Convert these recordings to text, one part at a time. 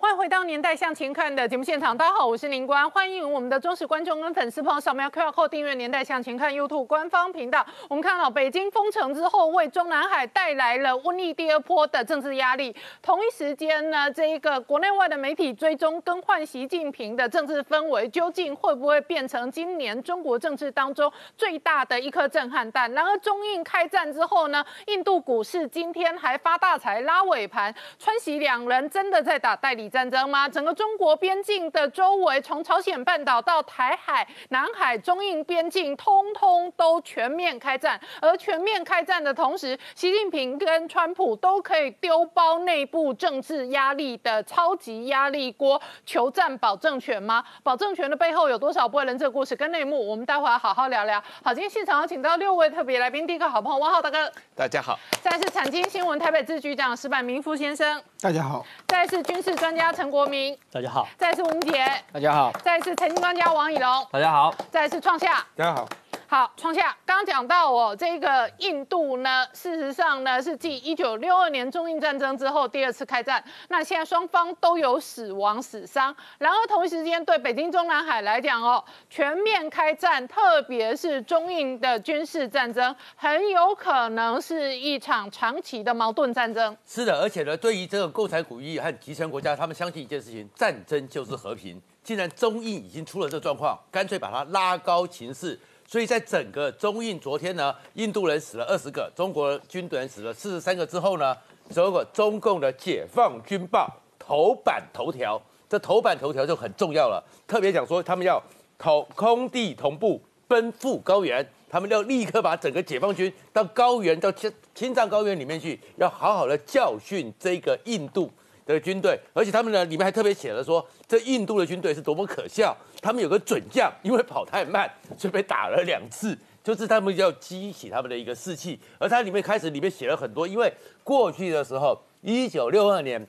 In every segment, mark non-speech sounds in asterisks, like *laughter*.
欢迎回到《年代向前看》的节目现场，大家好，我是林官，欢迎我们的忠实观众跟粉丝朋友扫描 QR Code 订阅《年代向前看》YouTube 官方频道。我们看到北京封城之后，为中南海带来了瘟疫第二波的政治压力。同一时间呢，这一个国内外的媒体追踪更换习近平的政治氛围，究竟会不会变成今年中国政治当中最大的一颗？震撼弹。然而，中印开战之后呢？印度股市今天还发大财，拉尾盘。川习两人真的在打代理战争吗？整个中国边境的周围，从朝鲜半岛到台海、南海、中印边境，通通都全面开战。而全面开战的同时，习近平跟川普都可以丢包内部政治压力的超级压力锅，求战保证权吗？保证权的背后有多少不为人知的故事跟内幕？我们待会好好聊聊。好，今天现场要请。到六位特别来宾，第一个好朋友汪浩大哥，大家好；再是产经新闻台北支局长石板明夫先生，大家好；再是军事专家陈国民，大家好；再次吴杰，大家好；再次财经专家王以龙，大家好；再次创下，大家好。好，创下刚讲到哦，这个印度呢，事实上呢是继一九六二年中印战争之后第二次开战。那现在双方都有死亡死伤，然而同一时间对北京中南海来讲哦，全面开战，特别是中印的军事战争，很有可能是一场长期的矛盾战争。是的，而且呢，对于这个共产主义和集权国家，他们相信一件事情：战争就是和平。既然中印已经出了这状况，干脆把它拉高情势。所以在整个中印昨天呢，印度人死了二十个，中国军队人死了四十三个之后呢，结果中共的解放军报头版头条，这头版头条就很重要了，特别讲说他们要空空地同步奔赴高原，他们要立刻把整个解放军到高原到青青藏高原里面去，要好好的教训这个印度。的军队，而且他们呢，里面还特别写了说，这印度的军队是多么可笑。他们有个准将，因为跑太慢，所以被打了两次，就是他们要激起他们的一个士气。而它里面开始里面写了很多，因为过去的时候，一九六二年，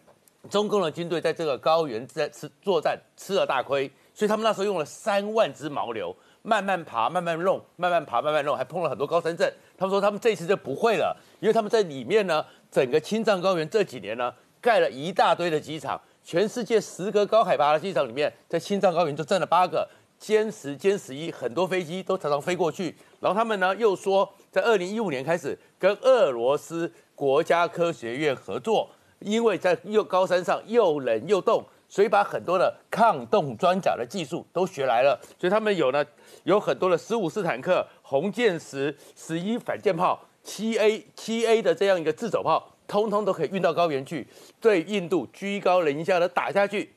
中共的军队在这个高原在吃作战吃了大亏，所以他们那时候用了三万只牦牛，慢慢爬，慢慢弄，慢慢爬，慢慢弄，还碰了很多高山症。他们说他们这次就不会了，因为他们在里面呢，整个青藏高原这几年呢。盖了一大堆的机场，全世界十个高海拔的机场里面，在青藏高原就占了八个，歼十、歼十一，很多飞机都常常飞过去。然后他们呢又说，在二零一五年开始跟俄罗斯国家科学院合作，因为在又高山上又冷又冻，所以把很多的抗冻装甲的技术都学来了。所以他们有呢有很多的十五式坦克、红箭十、十一反舰炮、七 A、七 A 的这样一个自走炮。通通都可以运到高原去，对印度居高临下的打下去，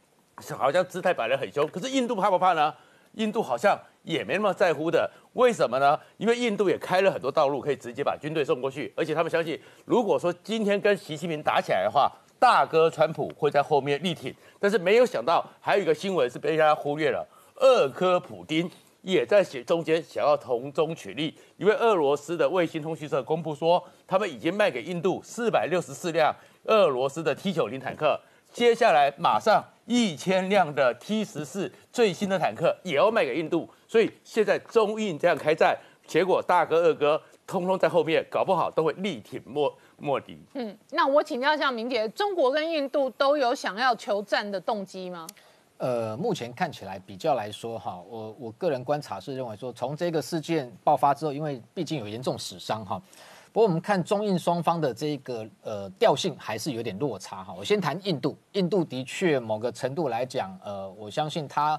好像姿态摆得很凶。可是印度怕不怕呢？印度好像也没那么在乎的。为什么呢？因为印度也开了很多道路，可以直接把军队送过去。而且他们相信，如果说今天跟习近平打起来的话，大哥川普会在后面力挺。但是没有想到，还有一个新闻是被大家忽略了：二科普丁。也在写中间想要从中取利，因为俄罗斯的卫星通讯社公布说，他们已经卖给印度四百六十四辆俄罗斯的 T 九零坦克，接下来马上一千辆的 T 十四最新的坦克也要卖给印度，所以现在中印这样开战，结果大哥二哥通通在后面，搞不好都会力挺莫莫迪。嗯，那我请教一下明姐，中国跟印度都有想要求战的动机吗？呃，目前看起来比较来说哈，我我个人观察是认为说，从这个事件爆发之后，因为毕竟有严重死伤哈，不过我们看中印双方的这个呃调性还是有点落差哈。我先谈印度，印度的确某个程度来讲，呃，我相信他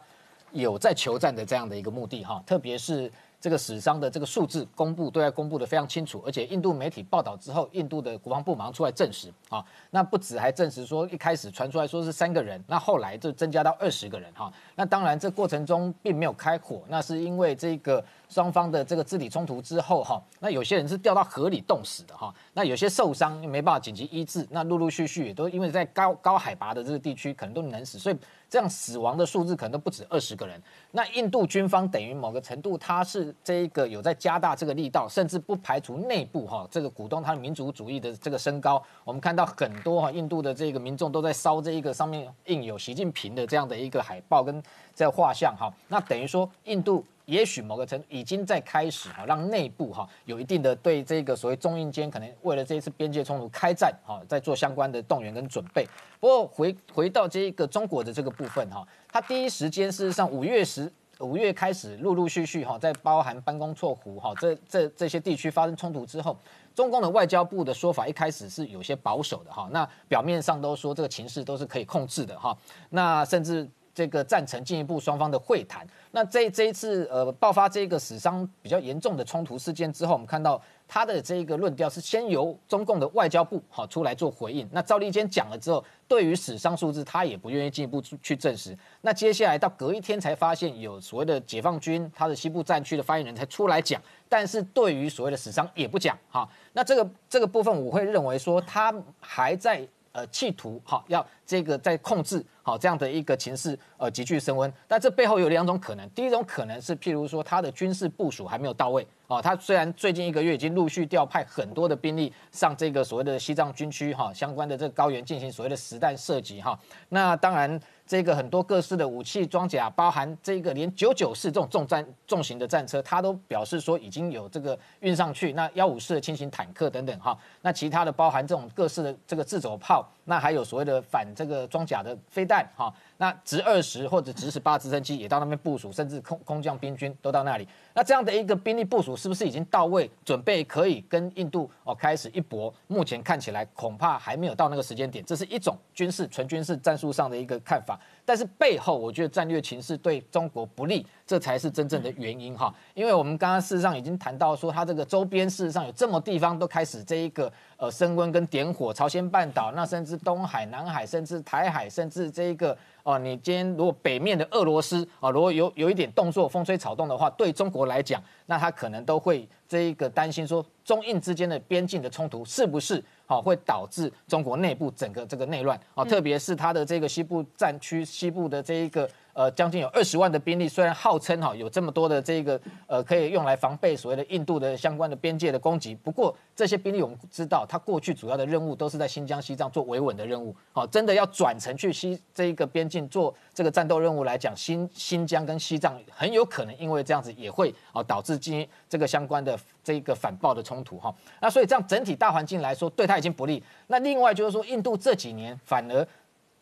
有在求战的这样的一个目的哈，特别是。这个死伤的这个数字公布，对外公布的非常清楚，而且印度媒体报道之后，印度的国防部马上出来证实啊，那不止还证实说一开始传出来说是三个人，那后来就增加到二十个人哈，那当然这过程中并没有开火，那是因为这个双方的这个肢体冲突之后哈，那有些人是掉到河里冻死的哈，那有些受伤没办法紧急医治，那陆陆续续也都因为在高高海拔的这个地区可能都能死，所以。这样死亡的数字可能都不止二十个人。那印度军方等于某个程度，它是这一个有在加大这个力道，甚至不排除内部哈这个鼓动他的民族主义的这个升高。我们看到很多哈印度的这个民众都在烧这一个上面印有习近平的这样的一个海报跟这画像哈。那等于说印度也许某个程度已经在开始哈，让内部哈有一定的对这个所谓中印间可能为了这一次边界冲突开战哈，在做相关的动员跟准备。不过回回到这个中国的这个部分哈，它第一时间事实上五月十五月开始陆陆续续哈，在包含班公错湖哈这这这些地区发生冲突之后，中共的外交部的说法一开始是有些保守的哈，那表面上都说这个情势都是可以控制的哈，那甚至。这个赞成进一步双方的会谈。那这这一次呃爆发这个死伤比较严重的冲突事件之后，我们看到他的这个论调是先由中共的外交部好出来做回应。那赵立坚讲了之后，对于死伤数字他也不愿意进一步去证实。那接下来到隔一天才发现有所谓的解放军他的西部战区的发言人才出来讲，但是对于所谓的死伤也不讲哈。那这个这个部分我会认为说他还在。呃，企图好要这个在控制好这样的一个情势，呃，急剧升温。但这背后有两种可能，第一种可能是，譬如说他的军事部署还没有到位啊。他虽然最近一个月已经陆续调派很多的兵力上这个所谓的西藏军区哈相关的这个高原进行所谓的实弹射击哈。那当然。这个很多各式的武器装甲，包含这个连九九式这种重战重型的战车，它都表示说已经有这个运上去。那幺五式的轻型坦克等等哈，那其他的包含这种各式的这个自走炮，那还有所谓的反这个装甲的飞弹哈。那直二十或者直十八直升机也到那边部署，甚至空空降兵军都到那里。那这样的一个兵力部署是不是已经到位，准备可以跟印度哦开始一搏？目前看起来恐怕还没有到那个时间点。这是一种军事纯军事战术上的一个看法，但是背后我觉得战略情势对中国不利，这才是真正的原因哈。因为我们刚刚事实上已经谈到说，它这个周边事实上有这么地方都开始这一个呃升温跟点火，朝鲜半岛，那甚至东海、南海，甚至台海，甚至这一个。哦，你今天如果北面的俄罗斯啊，如果有有一点动作，风吹草动的话，对中国来讲，那他可能都会这一个担心说，中印之间的边境的冲突是不是好会导致中国内部整个这个内乱啊？特别是他的这个西部战区西部的这一个。呃，将近有二十万的兵力，虽然号称哈有这么多的这个呃可以用来防备所谓的印度的相关的边界的攻击，不过这些兵力我们知道，它过去主要的任务都是在新疆、西藏做维稳的任务。好，真的要转成去西这一个边境做这个战斗任务来讲，新新疆跟西藏很有可能因为这样子也会啊导致今这个相关的这个反暴的冲突哈。那所以这样整体大环境来说，对他已经不利。那另外就是说，印度这几年反而。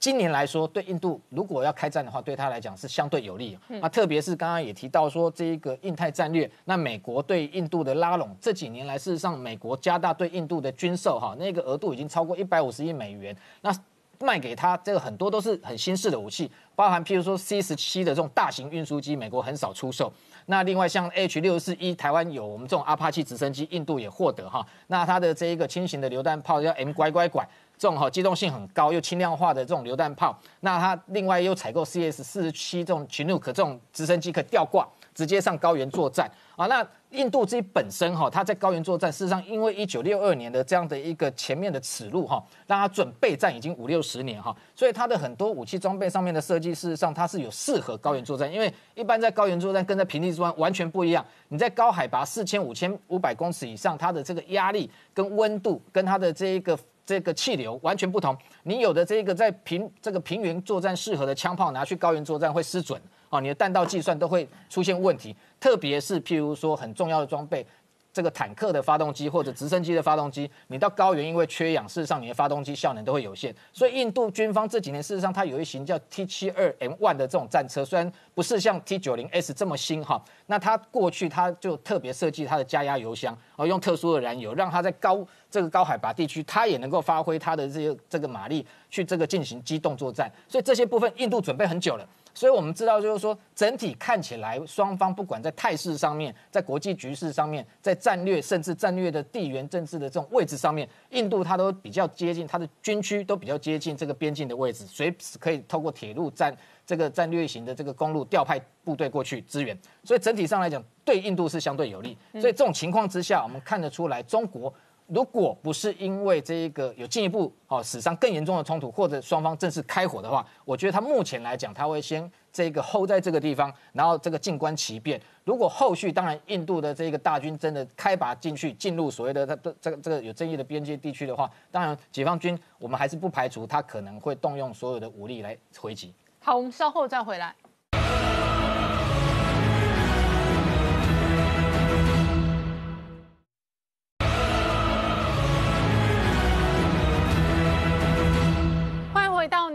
今年来说，对印度如果要开战的话，对他来讲是相对有利。那特别是刚刚也提到说，这一个印太战略，那美国对印度的拉拢，这几年来事实上，美国加大对印度的军售，哈，那个额度已经超过一百五十亿美元。那卖给他这个很多都是很新式的武器，包含譬如说 C 十七的这种大型运输机，美国很少出售。那另外像 H 六四一，台湾有我们这种阿帕奇直升机，印度也获得哈。那它的这一个轻型的榴弹炮叫 M 拐拐拐。这种哈机动性很高又轻量化的这种榴弹炮，那它另外又采购 CS 四十七这种群 n 可这种直升机可吊挂，直接上高原作战啊。那印度自己本身哈，它在高原作战，事实上因为一九六二年的这样的一个前面的耻辱哈，让它准备战已经五六十年哈，所以它的很多武器装备上面的设计，事实上它是有适合高原作战，因为一般在高原作战跟在平地作战完全不一样。你在高海拔四千五千五百公尺以上，它的这个压力跟温度跟它的这一个。这个气流完全不同，你有的这个在平这个平原作战适合的枪炮拿去高原作战会失准啊，你的弹道计算都会出现问题，特别是譬如说很重要的装备。这个坦克的发动机或者直升机的发动机，你到高原因为缺氧，事实上你的发动机效能都会有限。所以印度军方这几年事实上它有一型叫 T 七二 M one 的这种战车，虽然不是像 T 九零 S 这么新哈，那它过去它就特别设计它的加压油箱，哦，用特殊的燃油，让它在高这个高海拔地区，它也能够发挥它的这些这个马力去这个进行机动作战。所以这些部分印度准备很久了。所以我们知道，就是说，整体看起来，双方不管在态势上面，在国际局势上面，在战略甚至战略的地缘政治的这种位置上面，印度它都比较接近，它的军区都比较接近这个边境的位置，随时可以透过铁路战这个战略型的这个公路调派部队过去支援。所以整体上来讲，对印度是相对有利。所以这种情况之下，我们看得出来，中国。如果不是因为这一个有进一步哦史上更严重的冲突，或者双方正式开火的话，我觉得他目前来讲他会先这个 hold 在这个地方，然后这个静观其变。如果后续当然印度的这个大军真的开拔进去，进入所谓的他的这个这个有争议的边界地区的话，当然解放军我们还是不排除他可能会动用所有的武力来回击。好，我们稍后再回来。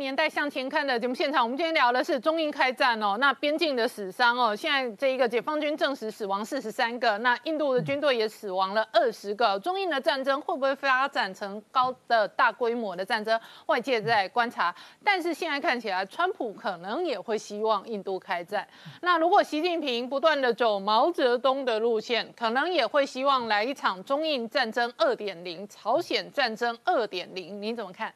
年代向前看的节目现场，我们今天聊的是中印开战哦，那边境的死伤哦，现在这一个解放军证实死亡四十三个，那印度的军队也死亡了二十个。中印的战争会不会发展成高的大规模的战争？外界在观察，但是现在看起来，川普可能也会希望印度开战。那如果习近平不断的走毛泽东的路线，可能也会希望来一场中印战争二点零，朝鲜战争二点零，你怎么看？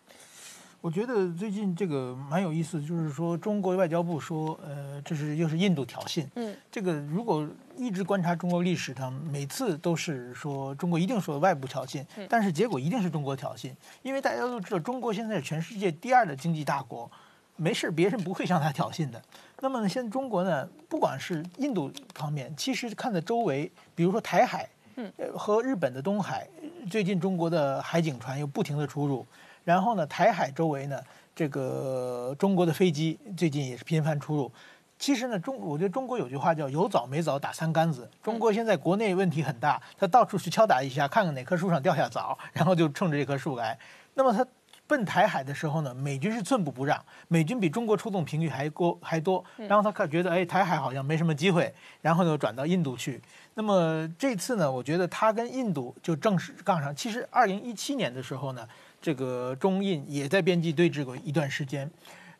我觉得最近这个蛮有意思，就是说中国外交部说，呃，这是又是印度挑衅。嗯，这个如果一直观察中国历史，它每次都是说中国一定说外部挑衅，但是结果一定是中国挑衅，因为大家都知道中国现在是全世界第二的经济大国，没事别人不会向他挑衅的。那么呢，现在中国呢，不管是印度方面，其实看在周围，比如说台海，嗯，和日本的东海，最近中国的海警船又不停的出入。然后呢，台海周围呢，这个中国的飞机最近也是频繁出入。其实呢，中我觉得中国有句话叫“有枣没枣打三竿子”。中国现在国内问题很大，他到处去敲打一下，看看哪棵树上掉下枣，*laughs* 然后就冲着这棵树来。那么他奔台海的时候呢，美军是寸步不让，美军比中国出动频率还多还多。然后他看觉得哎，台海好像没什么机会，然后又转到印度去。那么这次呢，我觉得他跟印度就正式杠上。其实二零一七年的时候呢。这个中印也在边境对峙过一段时间，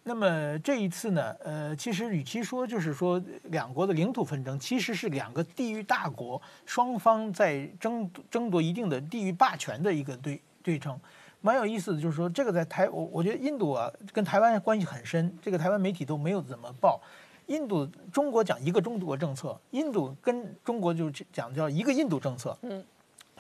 那么这一次呢，呃，其实与其说就是说两国的领土纷争，其实是两个地域大国双方在争争夺一定的地域霸权的一个对对称，蛮有意思的。就是说这个在台，我我觉得印度啊跟台湾关系很深，这个台湾媒体都没有怎么报。印度中国讲一个中国政策，印度跟中国就讲叫一个印度政策。嗯。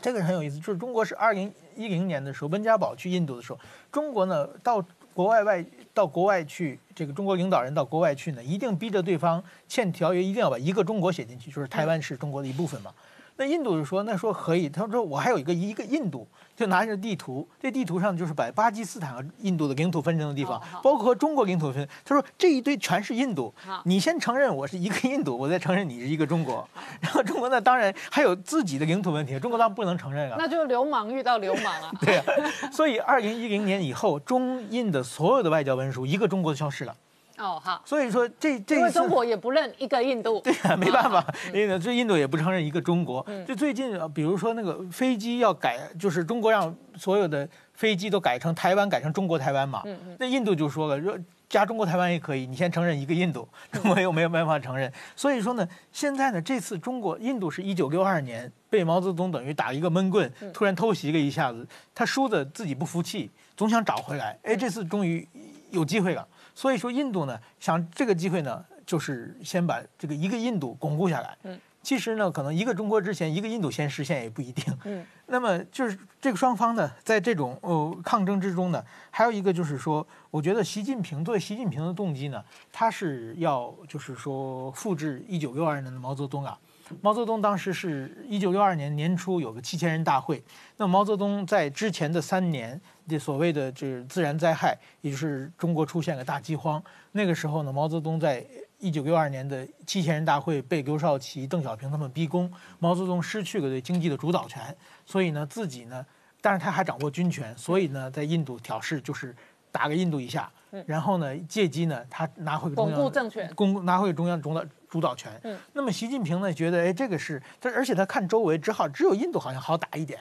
这个很有意思，就是中国是二零一零年的时候，温家宝去印度的时候，中国呢到国外外到国外去，这个中国领导人到国外去呢，一定逼着对方签条约，一定要把一个中国写进去，就是台湾是中国的一部分嘛。那印度就说，那说可以，他说我还有一个一个印度。就拿着地图，这地图上就是把巴基斯坦和印度的领土分成的地方，包括中国领土分。他说这一堆全是印度，你先承认我是一个印度，我再承认你是一个中国。*laughs* 然后中国呢，当然还有自己的领土问题，中国当然不能承认啊。那就流氓遇到流氓了。*laughs* 对啊，所以二零一零年以后，中印的所有的外交文书，一个中国消失了。哦，好。所以说这这因为中国也不认一个印度，*laughs* 对啊，没办法，因为这印度也不承认一个中国。就最近，比如说那个飞机要改，就是中国让所有的飞机都改成台湾，改成中国台湾嘛。那印度就说了，说加中国台湾也可以，你先承认一个印度，中国又没有办法承认。所以说呢，现在呢，这次中国印度是一九六二年被毛泽东等于打一个闷棍，突然偷袭了一下子，他输的自己不服气，总想找回来。哎，这次终于有机会了。所以说，印度呢想这个机会呢，就是先把这个一个印度巩固下来。嗯，其实呢，可能一个中国之前，一个印度先实现也不一定。嗯，那么就是这个双方呢，在这种呃抗争之中呢，还有一个就是说，我觉得习近平作为习近平的动机呢，他是要就是说复制一九六二年的毛泽东啊。毛泽东当时是一九六二年年初有个七千人大会，那毛泽东在之前的三年。这所谓的这自然灾害，也就是中国出现了大饥荒。那个时候呢，毛泽东在一九六二年的七千人大会被刘少奇、邓小平他们逼宫，毛泽东失去了对经济的主导权，所以呢，自己呢，但是他还掌握军权，所以呢，在印度挑事，就是打个印度一下，然后呢，借机呢，他拿回巩固政权，巩拿回中央主导主导权。嗯，那么习近平呢，觉得哎，这个是，他而且他看周围，只好只有印度好像好打一点。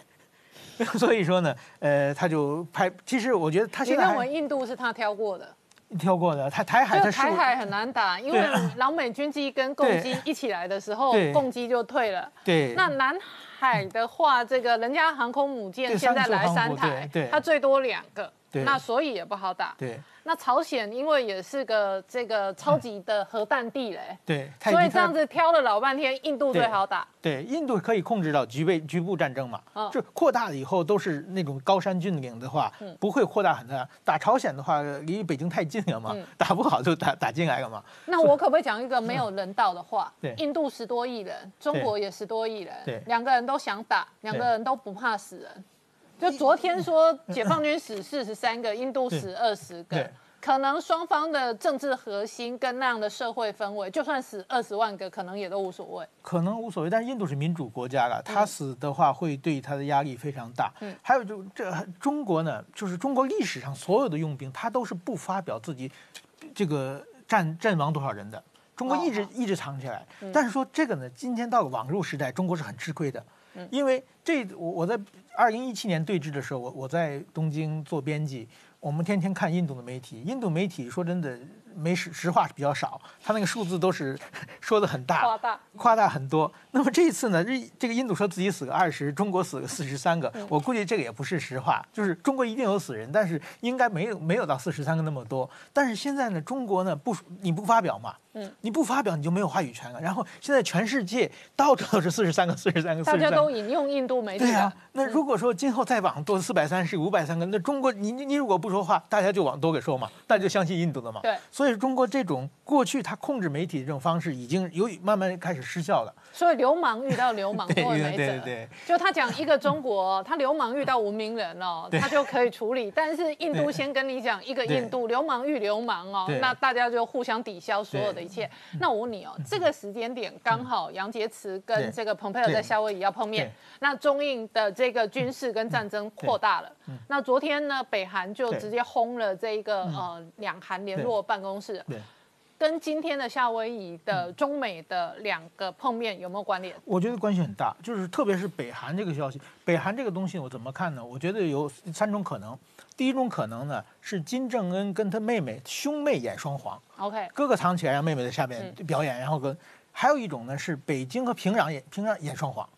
*laughs* 所以说呢，呃，他就拍。其实我觉得他现在认为印度是他挑过的，挑过的。台台海的台海很难打，因为老美军机跟共机一起来的时候，共机就退了。对。那南海的话，这个人家航空母舰现在来三台，它最多两个，那所以也不好打。对。那朝鲜因为也是个这个超级的核弹地嘞，对，所以这样子挑了老半天，印度最好打。对，印度可以控制到局部局部战争嘛，就扩大了以后都是那种高山峻岭的话，不会扩大很大。打朝鲜的话，离北京太近了嘛，*laughs* 打不好就打打进来了嘛。*laughs* 那我可不可以讲一个没有人道的话？对，印度十多亿人，中国也十多亿人，对，两个人都想打，两个人都不怕死人。就昨天说解放军死四十三个，印度死二十个。可能双方的政治核心跟那样的社会氛围，就算死二十万个，可能也都无所谓。可能无所谓，但是印度是民主国家了，他死的话会对他的压力非常大。嗯，还有就这中国呢，就是中国历史上所有的用兵，他都是不发表自己这个战阵亡多少人的。中国一直一直藏起来，但是说这个呢，今天到了网络时代，中国是很吃亏的，因为这我我在二零一七年对峙的时候，我我在东京做编辑，我们天天看印度的媒体，印度媒体说真的。没实实话是比较少，他那个数字都是 *laughs* 说的很大，夸大夸大很多。那么这一次呢，这这个印度说自己死个二十，中国死个四十三个，我估计这个也不是实话，就是中国一定有死人，但是应该没有没有到四十三个那么多。但是现在呢，中国呢不你不发表嘛，嗯，你不发表你就没有话语权了。然后现在全世界到处都是四十三个、四十三个，大家都引用印度媒体。对呀，那如果说今后再往多四百三十、五百三个，那中国你你你如果不说话，大家就往多给说嘛，大家就相信印度的嘛。对。所以中国这种过去它控制媒体的这种方式已经有慢慢开始失效了。所以流氓遇到流氓 *laughs* 都会没辙。对就他讲一个中国，*laughs* 他流氓遇到文明人哦，他就可以处理。但是印度先跟你讲一个印度流氓遇流氓哦，那大家就互相抵消所有的一切。那我问你哦，这个时间点刚好杨洁篪跟这个蓬佩奥在夏威夷要碰面，那中印的这个军事跟战争扩大了。那昨天呢，北韩就直接轰了这个呃两韩联络办公室。跟今天的夏威夷的中美的两个碰面有没有关联？我觉得关系很大，就是特别是北韩这个消息。北韩这个东西我怎么看呢？我觉得有三种可能。第一种可能呢是金正恩跟他妹妹兄妹演双簧，OK，哥哥藏起来让妹妹在下面表演，然后跟还有一种呢是北京和平壤演平壤演双簧，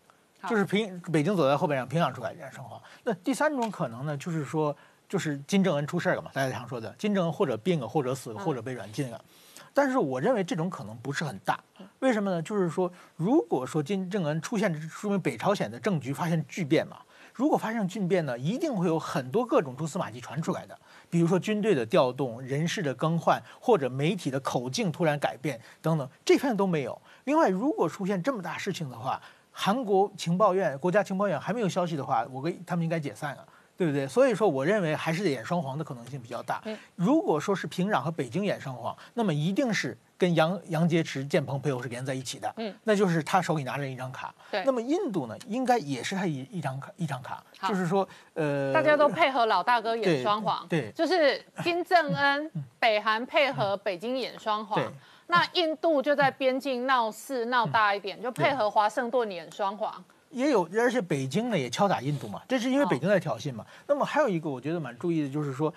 就是平北京走在后边让平壤出来演双簧。那第三种可能呢就是说就是金正恩出事了嘛，大家常说的金正恩或者病了，或者死了，或者被软禁了。但是我认为这种可能不是很大，为什么呢？就是说，如果说金正恩出现，说明北朝鲜的政局发生巨变嘛。如果发生巨变呢，一定会有很多各种蛛丝马迹传出来的，比如说军队的调动、人事的更换，或者媒体的口径突然改变等等，这方面都没有。另外，如果出现这么大事情的话，韩国情报院、国家情报院还没有消息的话，我跟他们应该解散了。对不对？所以说，我认为还是演双簧的可能性比较大。如果说是平壤和北京演双簧，那么一定是跟杨杨洁篪见朋友是连在一起的。嗯，那就是他手里拿着一张卡。对。那么印度呢，应该也是他一一张卡一张卡，就是说，呃，大家都配合老大哥演双簧。对。就是金正恩、北韩配合北京演双簧，那印度就在边境闹事闹大一点，就配合华盛顿演双簧。也有，而且北京呢也敲打印度嘛，这是因为北京在挑衅嘛。那么还有一个我觉得蛮注意的，就是说，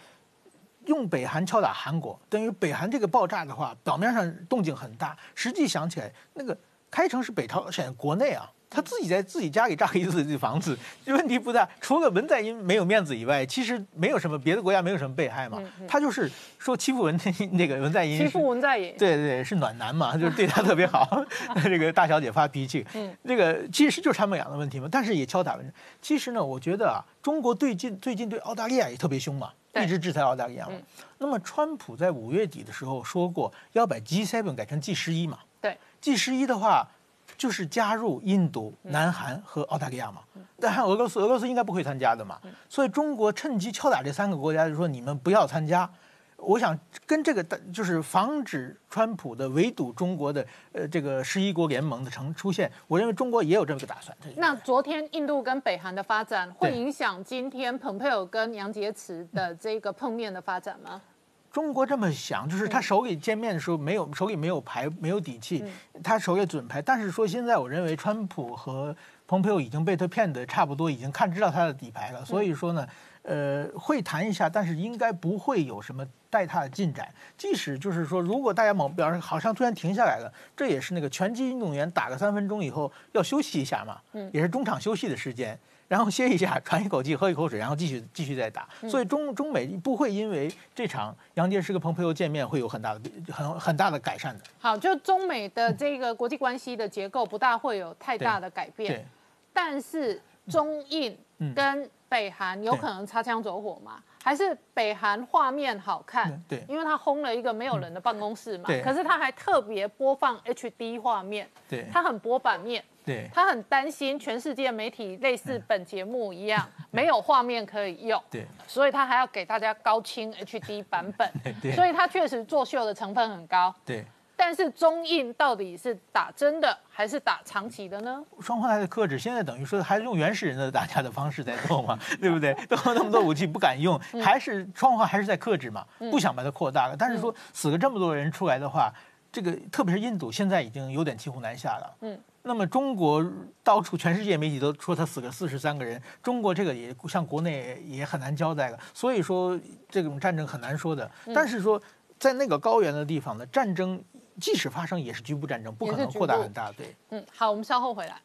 用北韩敲打韩国，等于北韩这个爆炸的话，表面上动静很大，实际想起来，那个开城是北朝鲜国内啊。他自己在自己家里炸一次这房子，问题不大。除了文在寅没有面子以外，其实没有什么别的国家没有什么被害嘛。他就是说欺负文 *laughs* 那个文在寅，欺负文在寅，对对，是暖男嘛，就是对他特别好。*laughs* 这个大小姐发脾气，这个其实就是他们俩的问题嘛。但是也敲打文。其实呢，我觉得啊，中国最近最近对澳大利亚也特别凶嘛，一直制裁澳大利亚嘛。那么川普在五月底的时候说过要把 G7 改成 G 十一嘛。对，G 十一的话。就是加入印度、南韩和澳大利亚嘛，但俄罗斯，俄罗斯应该不会参加的嘛，所以中国趁机敲打这三个国家，就说你们不要参加。我想跟这个就是防止川普的围堵中国的呃这个十一国联盟的成出现，我认为中国也有这么个打算。那昨天印度跟北韩的发展会影响今天蓬佩奥跟杨洁篪的这个碰面的发展吗？中国这么想，就是他手里见面的时候没有手里没有牌，没有底气，他手里准牌。但是说现在，我认为川普和蓬佩奥已经被他骗得差不多，已经看知道他的底牌了。所以说呢，呃，会谈一下，但是应该不会有什么带他的进展。即使就是说，如果大家某表示好像突然停下来了，这也是那个拳击运动员打个三分钟以后要休息一下嘛，也是中场休息的时间。然后歇一下，喘一口气，喝一口水，然后继续继续再打。所以中中美不会因为这场杨洁篪跟蓬佩奥见面会有很大的很很大的改善的。好，就中美的这个国际关系的结构不大会有太大的改变。但是中印跟北韩有可能擦枪走火吗？还是北韩画面好看？对，因为他轰了一个没有人的办公室嘛。可是他还特别播放 HD 画面。对。他很播版面。对他很担心全世界媒体类似本节目一样 *laughs* 没有画面可以用，对，所以他还要给大家高清 *laughs* HD 版本，对所以他确实作秀的成分很高。对。但是中印到底是打真的还是打长期的呢？双方还在克制，现在等于说还是用原始人的打架的方式在做嘛，*laughs* 对不对？都那么多武器不敢用，还是双方还是在克制嘛，不想把它扩大了。但是说死了这么多人出来的话，这个特别是印度现在已经有点骑虎难下了。嗯，那么中国到处全世界媒体都说他死了四十三个人，中国这个也像国内也很难交代了。所以说这种战争很难说的。但是说在那个高原的地方呢，战争。即使发生，也是局部战争，不可能扩大很大。对，嗯，好，我们稍后回来。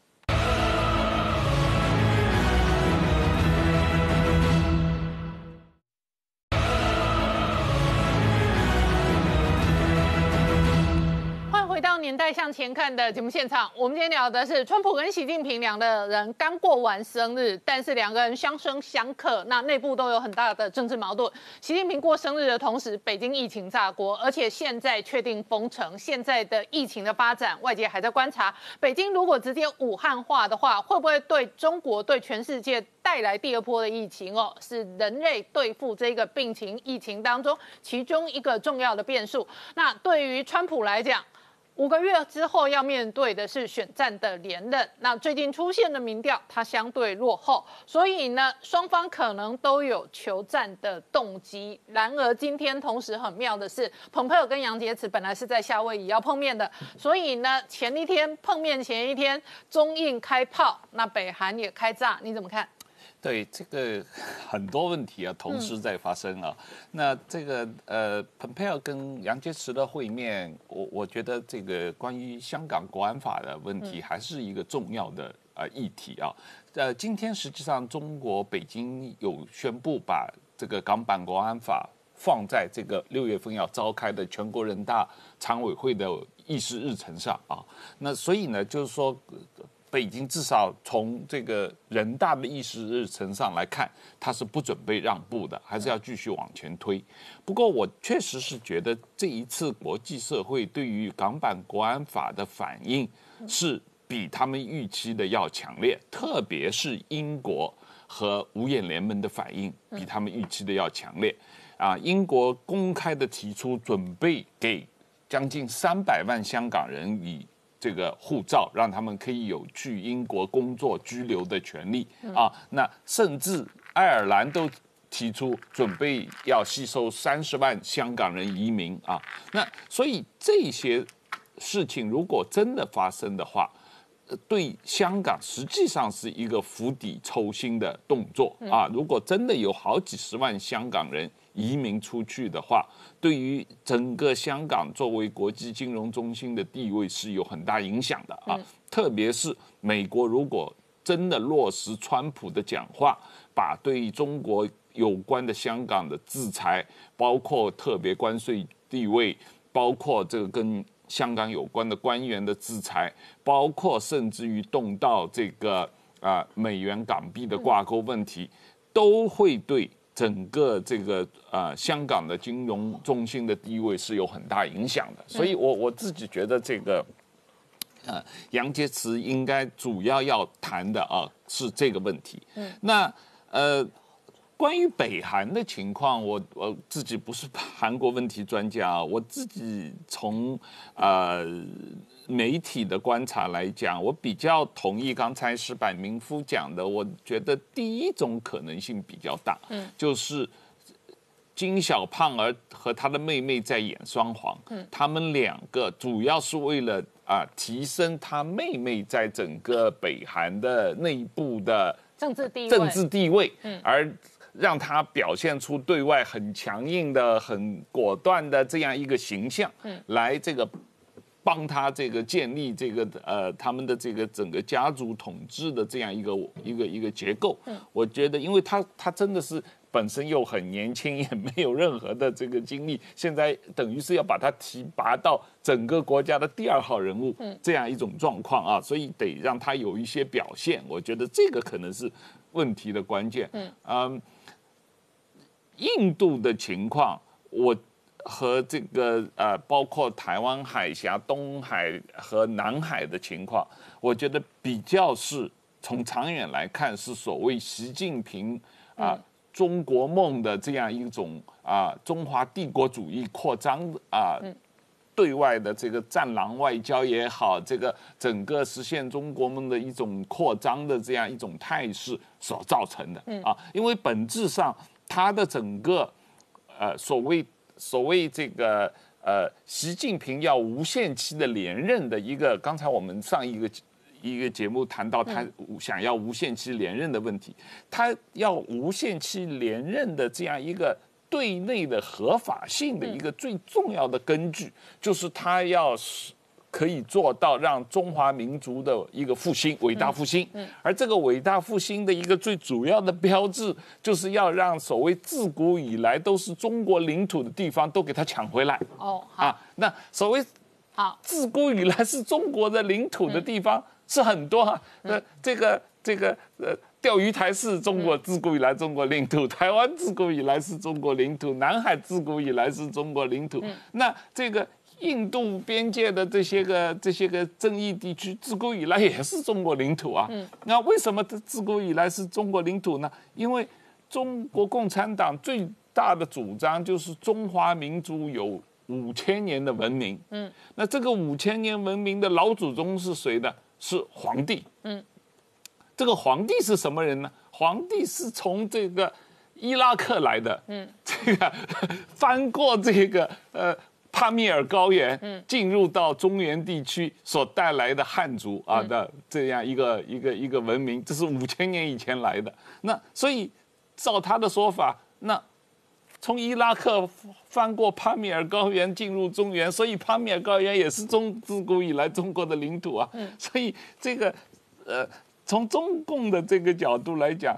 年代向前看的节目现场，我们今天聊的是川普跟习近平两个人刚过完生日，但是两个人相生相克，那内部都有很大的政治矛盾。习近平过生日的同时，北京疫情炸锅，而且现在确定封城。现在的疫情的发展，外界还在观察。北京如果直接武汉化的话，会不会对中国、对全世界带来第二波的疫情？哦，是人类对付这个病情疫情当中其中一个重要的变数。那对于川普来讲，五个月之后要面对的是选战的连任，那最近出现的民调，它相对落后，所以呢，双方可能都有求战的动机。然而今天同时很妙的是，蓬佩尔跟杨洁篪本来是在夏威夷要碰面的，所以呢，前一天碰面前一天，中印开炮，那北韩也开炸，你怎么看？对这个很多问题啊，同时在发生啊。那这个呃，蓬佩奥跟杨洁篪的会面，我我觉得这个关于香港国安法的问题，还是一个重要的呃议题啊。呃，今天实际上中国北京有宣布把这个港版国安法放在这个六月份要召开的全国人大常委会的议事日程上啊。那所以呢，就是说。北京至少从这个人大的议事日程上来看，他是不准备让步的，还是要继续往前推。不过，我确实是觉得这一次国际社会对于港版国安法的反应是比他们预期的要强烈，特别是英国和五眼联盟的反应比他们预期的要强烈。啊，英国公开的提出准备给将近三百万香港人以。这个护照让他们可以有去英国工作居留的权利。啊，那甚至爱尔兰都提出准备要吸收三十万香港人移民。啊，那所以这些事情如果真的发生的话，对香港实际上是一个釜底抽薪的动作。啊，如果真的有好几十万香港人。移民出去的话，对于整个香港作为国际金融中心的地位是有很大影响的啊。特别是美国如果真的落实川普的讲话，把对中国有关的香港的制裁，包括特别关税地位，包括这个跟香港有关的官员的制裁，包括甚至于动到这个啊美元港币的挂钩问题，都会对。整个这个呃香港的金融中心的地位是有很大影响的，所以我我自己觉得这个，呃杨洁篪应该主要要谈的啊是这个问题。嗯，那呃关于北韩的情况，我我自己不是韩国问题专家啊，我自己从呃。媒体的观察来讲，我比较同意刚才石柏明夫讲的。我觉得第一种可能性比较大，嗯，就是金小胖儿和他的妹妹在演双簧，嗯，他们两个主要是为了啊提升他妹妹在整个北韩的内部的政治地位，政治地位，嗯，而让他表现出对外很强硬的、很果断的这样一个形象，嗯，来这个。帮他这个建立这个呃他们的这个整个家族统治的这样一个一个一个结构，我觉得，因为他他真的是本身又很年轻，也没有任何的这个经历，现在等于是要把他提拔到整个国家的第二号人物，这样一种状况啊，所以得让他有一些表现，我觉得这个可能是问题的关键。嗯，印度的情况我。和这个呃，包括台湾海峡、东海和南海的情况，我觉得比较是从长远来看，是所谓习近平啊中国梦的这样一种啊中华帝国主义扩张啊。对外的这个战狼外交也好，这个整个实现中国梦的一种扩张的这样一种态势所造成的啊，因为本质上它的整个呃所谓所谓这个呃习近平要无限期的连任的一个，刚才我们上一个一个节目谈到他想要无限期连任的问题，他要无限期连任的这样一个。对内的合法性的一个最重要的根据，就是他要是可以做到让中华民族的一个复兴、伟大复兴。而这个伟大复兴的一个最主要的标志，就是要让所谓自古以来都是中国领土的地方都给它抢回来。哦，好，那所谓好自古以来是中国的领土的地方是很多哈。呃，这个这个呃。钓鱼台是中国自古以来中国领土，台湾自古以来是中国领土，南海自古以来是中国领土。那这个印度边界的这些个这些个争议地区，自古以来也是中国领土啊。那为什么自古以来是中国领土呢？因为中国共产党最大的主张就是中华民族有五千年的文明。嗯，那这个五千年文明的老祖宗是谁呢？是皇帝。嗯。这个皇帝是什么人呢？皇帝是从这个伊拉克来的，嗯，这个 *laughs* 翻过这个呃帕米尔高原，嗯，进入到中原地区所带来的汉族啊的这样一个一个一个文明，这是五千年以前来的。那所以照他的说法，那从伊拉克翻过帕米尔高原进入中原，所以帕米尔高原也是中自古以来中国的领土啊。嗯，所以这个呃。从中共的这个角度来讲，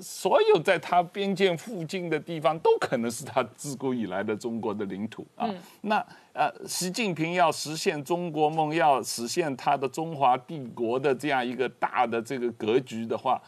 所有在他边界附近的地方都可能是他自古以来的中国的领土啊。那呃，习近平要实现中国梦，要实现他的中华帝国的这样一个大的这个格局的话，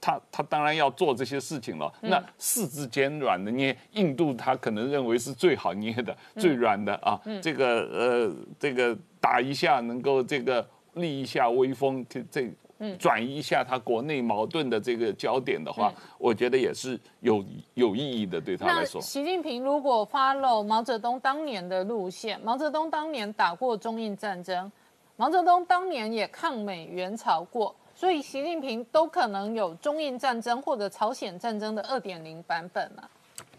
他他当然要做这些事情了。那四肢尖软的捏，印度他可能认为是最好捏的、最软的啊。这个呃，这个打一下能够这个立一下威风，这这。转移一下他国内矛盾的这个焦点的话，我觉得也是有有意义的，对他来说。习近平如果 follow 毛泽东当年的路线，毛泽东当年打过中印战争，毛泽东当年也抗美援朝过，所以习近平都可能有中印战争或者朝鲜战争的二点零版本嘛？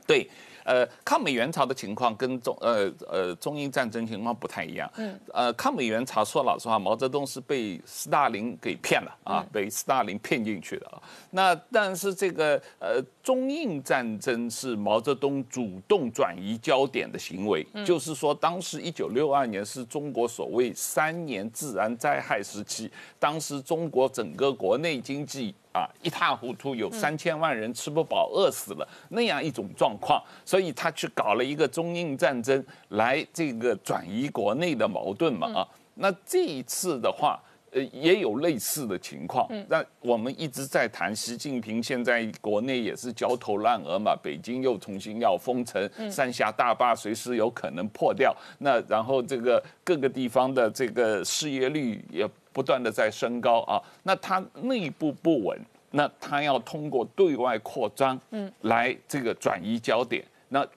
对。呃，抗美援朝的情况跟中呃呃中英战争情况不太一样。嗯。呃，抗美援朝说老实话，毛泽东是被斯大林给骗了啊，被斯大林骗进去的啊。那但是这个呃中印战争是毛泽东主动转移焦点的行为，就是说当时一九六二年是中国所谓三年自然灾害时期，当时中国整个国内经济。啊，一塌糊涂，有三千万人吃不饱、饿死了那样一种状况，所以他去搞了一个中印战争来这个转移国内的矛盾嘛啊。那这一次的话，呃，也有类似的情况。那我们一直在谈习近平现在国内也是焦头烂额嘛，北京又重新要封城，三峡大坝随时有可能破掉。那然后这个各个地方的这个失业率也。不断的在升高啊，那它内部不稳，那它要通过对外扩张，嗯，来这个转移焦点，那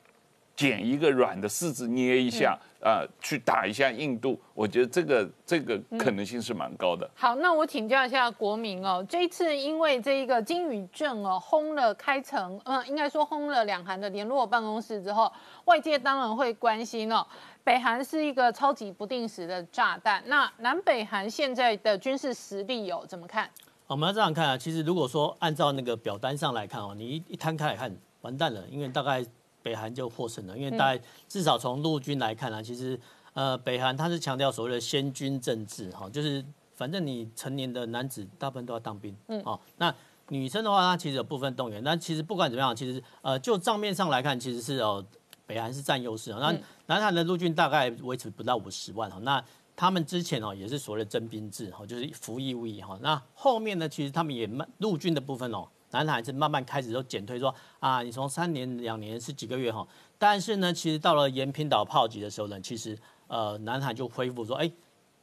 捡一个软的柿子捏一下啊，去打一下印度，我觉得这个这个可能性是蛮高的。好，那我请教一下国民哦，这一次因为这一个金宇镇哦轰了开城，嗯，应该说轰了两韩的联络办公室之后，外界当然会关心哦。北韩是一个超级不定时的炸弹。那南北韩现在的军事实力有怎么看？我们要这样看啊，其实如果说按照那个表单上来看哦，你一一摊开来看，完蛋了，因为大概北韩就获胜了，因为大概至少从陆军来看啊，其实呃北韩他是强调所谓的先军政治哈，就是反正你成年的男子大部分都要当兵，嗯，哦，那女生的话，她其实有部分动员，但其实不管怎么样，其实呃就账面上来看，其实是哦。北韩是占优势啊，那南韩的陆军大概维持不到五十万哈，那他们之前哦也是所谓的征兵制哈，就是服役务役哈，那后面呢其实他们也陆军的部分哦，南韩是慢慢开始都减退，说啊，你从三年、两年是几个月哈，但是呢，其实到了延平岛炮击的时候呢，其实呃，南海就恢复说，哎，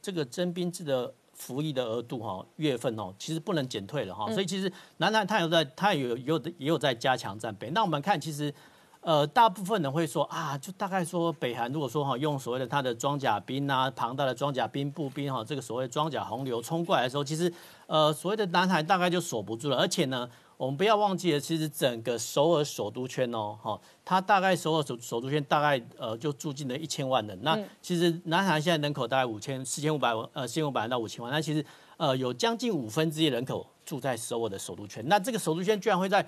这个征兵制的服役的额度哈，月份哦，其实不能减退了哈，所以其实南韩他有在，他有有也有在加强战备。那我们看其实。呃，大部分人会说啊，就大概说北韩如果说哈用所谓的它的装甲兵啊，庞大的装甲兵、步兵哈，这个所谓装甲洪流冲过来的时候，其实呃所谓的南海大概就守不住了。而且呢，我们不要忘记了，其实整个首尔首都圈哦，哈，它大概首尔首首都圈大概呃就住进了一千万人。那其实南海现在人口大概五千四千五百万呃四千五百万到五千万，那其实呃有将近五分之一人口住在首尔的首都圈。那这个首都圈居然会在。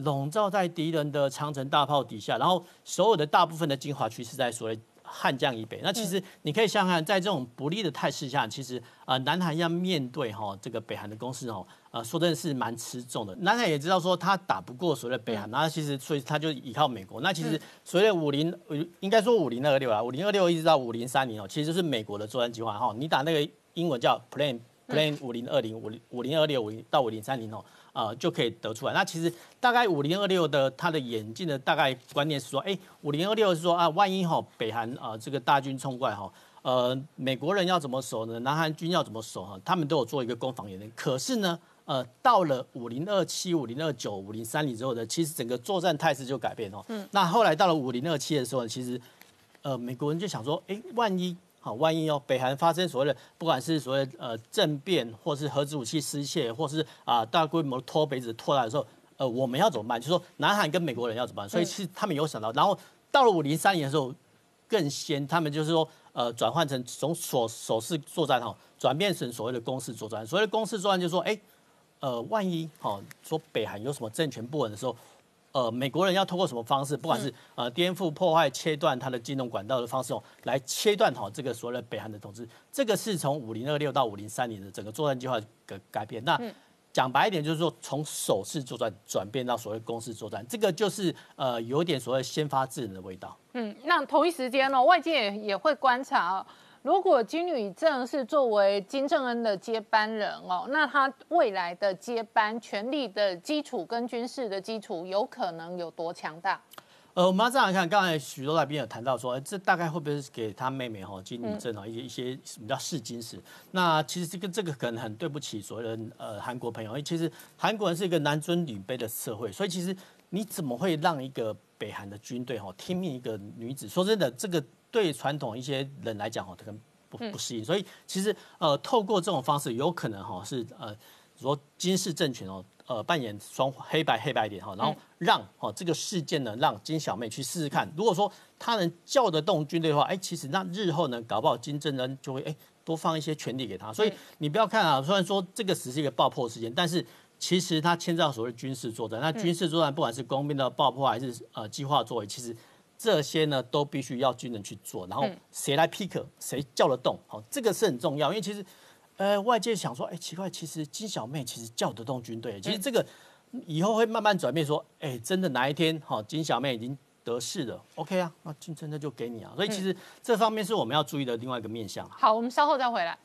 笼罩在敌人的长城大炮底下，然后所有的大部分的精华区是在所谓汉江以北。那其实你可以想想，在这种不利的态势下，其实啊，南韩要面对哈这个北韩的攻势哦，呃，说真的是蛮吃重的。南韩也知道说他打不过所谓的北韩，那其实所以他就依靠美国。那其实所谓的五零，应该说五零二六啊，五零二六一直到五零三零哦，其实就是美国的作战计划哈。你打那个英文叫 Plan Plan 五零二零五零五零二六五零到五零三零哦。啊，就可以得出来。那其实大概五零二六的它的演进的大概观念是说，哎，五零二六是说啊，万一哈北韩啊这个大军冲过来哈，呃，美国人要怎么守呢？南韩军要怎么守哈？他们都有做一个攻防演练。可是呢，呃，到了五零二七、五零二九、五零三零之后呢，其实整个作战态势就改变哦。嗯。那后来到了五零二七的时候，其实呃，美国人就想说，哎，万一。好，万一哦，北韩发生所谓的，不管是所谓呃政变，或是核子武器失窃，或是啊大规模脱北子脱来的时候，呃，我们要怎么办？就是说南韩跟美国人要怎么办？所以其实他们有想到，然后到了五零三年的时候更先，他们就是说呃转换成从所手势作战哈，转变成所谓的攻势作战。所谓的攻势作战就是说，哎，呃，万一哈说北韩有什么政权不稳的时候。呃，美国人要通过什么方式？不管是呃颠覆、破坏、切断它的金融管道的方式哦，来切断好这个所谓的北韩的统治。这个是从五零二六到五零三零的整个作战计划的改变。那讲白一点，就是说从守势作战转变到所谓攻势作战，这个就是呃有点所谓先发制人的味道。嗯，那同一时间呢，外界也会观察。如果金宇正是作为金正恩的接班人哦，那他未来的接班权力的基础跟军事的基础有可能有多强大？呃，我们要这样看，刚才许多来宾有谈到说，这大概会不会是给他妹妹哈金宇正啊一些一些什么叫试金石？那其实这个这个可能很对不起所有人呃韩国朋友，因为其实韩国人是一个男尊女卑的社会，所以其实你怎么会让一个北韩的军队哈听命一个女子？说真的，这个。对传统一些人来讲，哈，可能不不适应，所以其实呃，透过这种方式，有可能哈是呃，说金氏政权哦，呃，扮演双黑白黑白点哈，然后让哦这个事件呢，让金小妹去试试看，如果说她能叫得动军队的话，哎，其实那日后呢，搞不好金正恩就会哎多放一些权力给他。所以你不要看啊，虽然说这个只是一个爆破事件，但是其实它牵涉到所谓军事作战。那军事作战不管是工兵的爆破还是呃计划作为，其实。这些呢都必须要军人去做，然后谁来 pick，谁叫得动，好，这个是很重要。因为其实，呃，外界想说，哎，奇怪，其实金小妹其实叫得动军队，其实这个以后会慢慢转变，说，哎，真的哪一天，好，金小妹已经得势了，OK 啊，那金真的就给你啊。所以其实这方面是我们要注意的另外一个面向。好，我们稍后再回来。